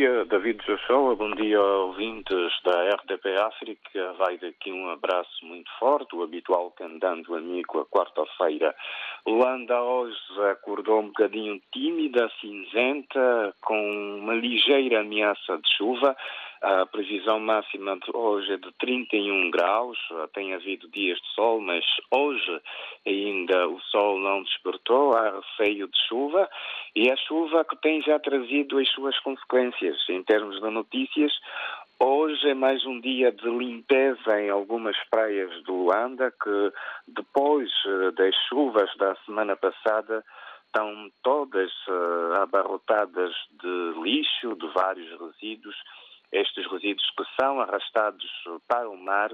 dia, David Joshua. Bom dia, ouvintes da RDP África. Vai daqui um abraço muito forte, o habitual candando amigo, a quarta-feira. Luanda hoje acordou um bocadinho tímida, cinzenta, com uma ligeira ameaça de chuva. A previsão máxima de hoje é de 31 graus. Tem havido dias de sol, mas hoje ainda o sol não despertou. Há receio de chuva e a chuva que tem já trazido as suas consequências. Em termos de notícias, Hoje é mais um dia de limpeza em algumas praias do Luanda, que depois eh, das chuvas da semana passada estão todas uh, abarrotadas de lixo, de vários resíduos estes resíduos que são arrastados para o mar,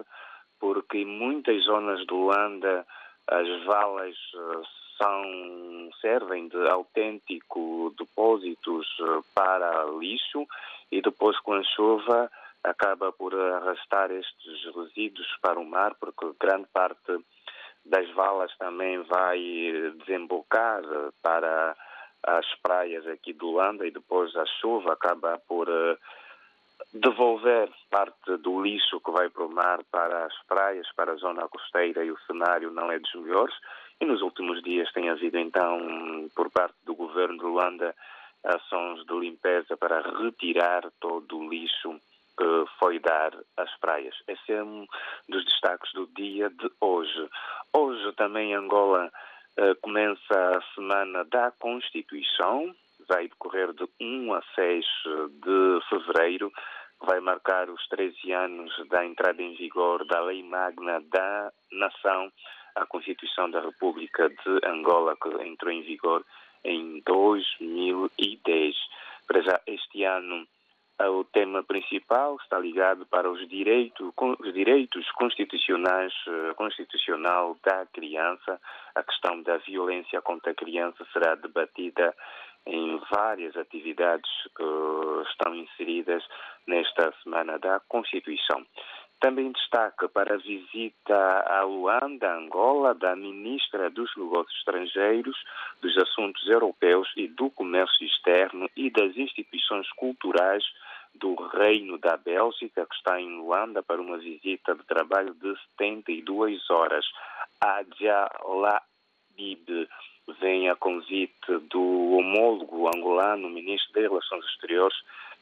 porque em muitas zonas do Luanda as valas eh, são, servem de autêntico depósitos eh, para lixo e depois com a chuva acaba por arrastar estes resíduos para o mar, porque grande parte das valas também vai desembocar para as praias aqui do Luanda e depois a chuva acaba por devolver parte do lixo que vai para o mar para as praias, para a zona costeira e o cenário não é dos melhores. E nos últimos dias tem havido então, por parte do governo de Luanda, ações de limpeza para retirar todo o lixo que foi dar às praias. Esse é um dos destaques do dia de hoje. Hoje também Angola uh, começa a semana da Constituição, vai decorrer de 1 a 6 de fevereiro vai marcar os 13 anos da entrada em vigor da Lei Magna da Nação, a Constituição da República de Angola, que entrou em vigor em 2010. Para já, este ano, o tema principal está ligado para os direitos, os direitos constitucionais, eh, constitucional da criança. A questão da violência contra a criança será debatida em várias atividades que estão inseridas nesta Semana da Constituição. Também destaque para a visita a Luanda, Angola, da Ministra dos Negócios Estrangeiros, dos Assuntos Europeus e do Comércio Externo e das instituições culturais do Reino da Bélgica, que está em Luanda para uma visita de trabalho de 72 horas. Adja Labib vem a convite do homólogo angolano, ministro das Relações Exteriores,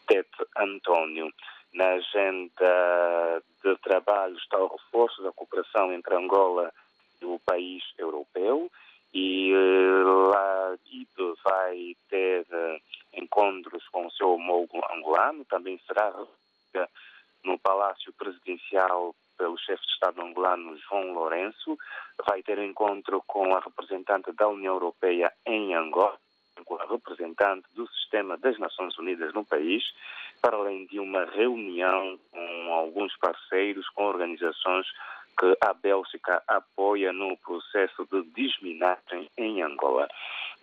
Tete António. Na agenda de trabalho está o reforço da cooperação entre Angola e o país europeu e uh, lá vai ter uh, encontros com o seu homólogo angolano, também será no Palácio Presidencial pelo chefe de Estado angolano João Lourenço, vai ter encontro com a representante da União Europeia em Angola, com a representante do sistema das Nações Unidas no país, para além de uma reunião com alguns parceiros, com organizações que a Bélgica apoia no processo de desminagem em Angola.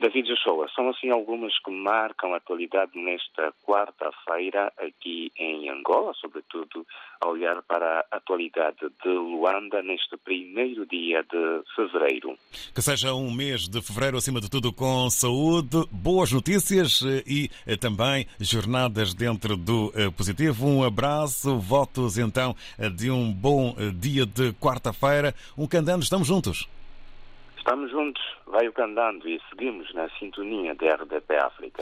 David Joshua, são assim algumas que marcam a atualidade nesta quarta-feira aqui em Angola, sobretudo a olhar para a atualidade de Luanda neste primeiro dia de fevereiro. Que seja um mês de fevereiro, acima de tudo, com saúde, boas notícias eh, e eh, também jornadas dentro do eh, positivo. Um abraço, votos então de um bom dia de quarta-feira. Um candando, estamos juntos. Estamos juntos, vai o candando e seguimos na sintonia da RDP África.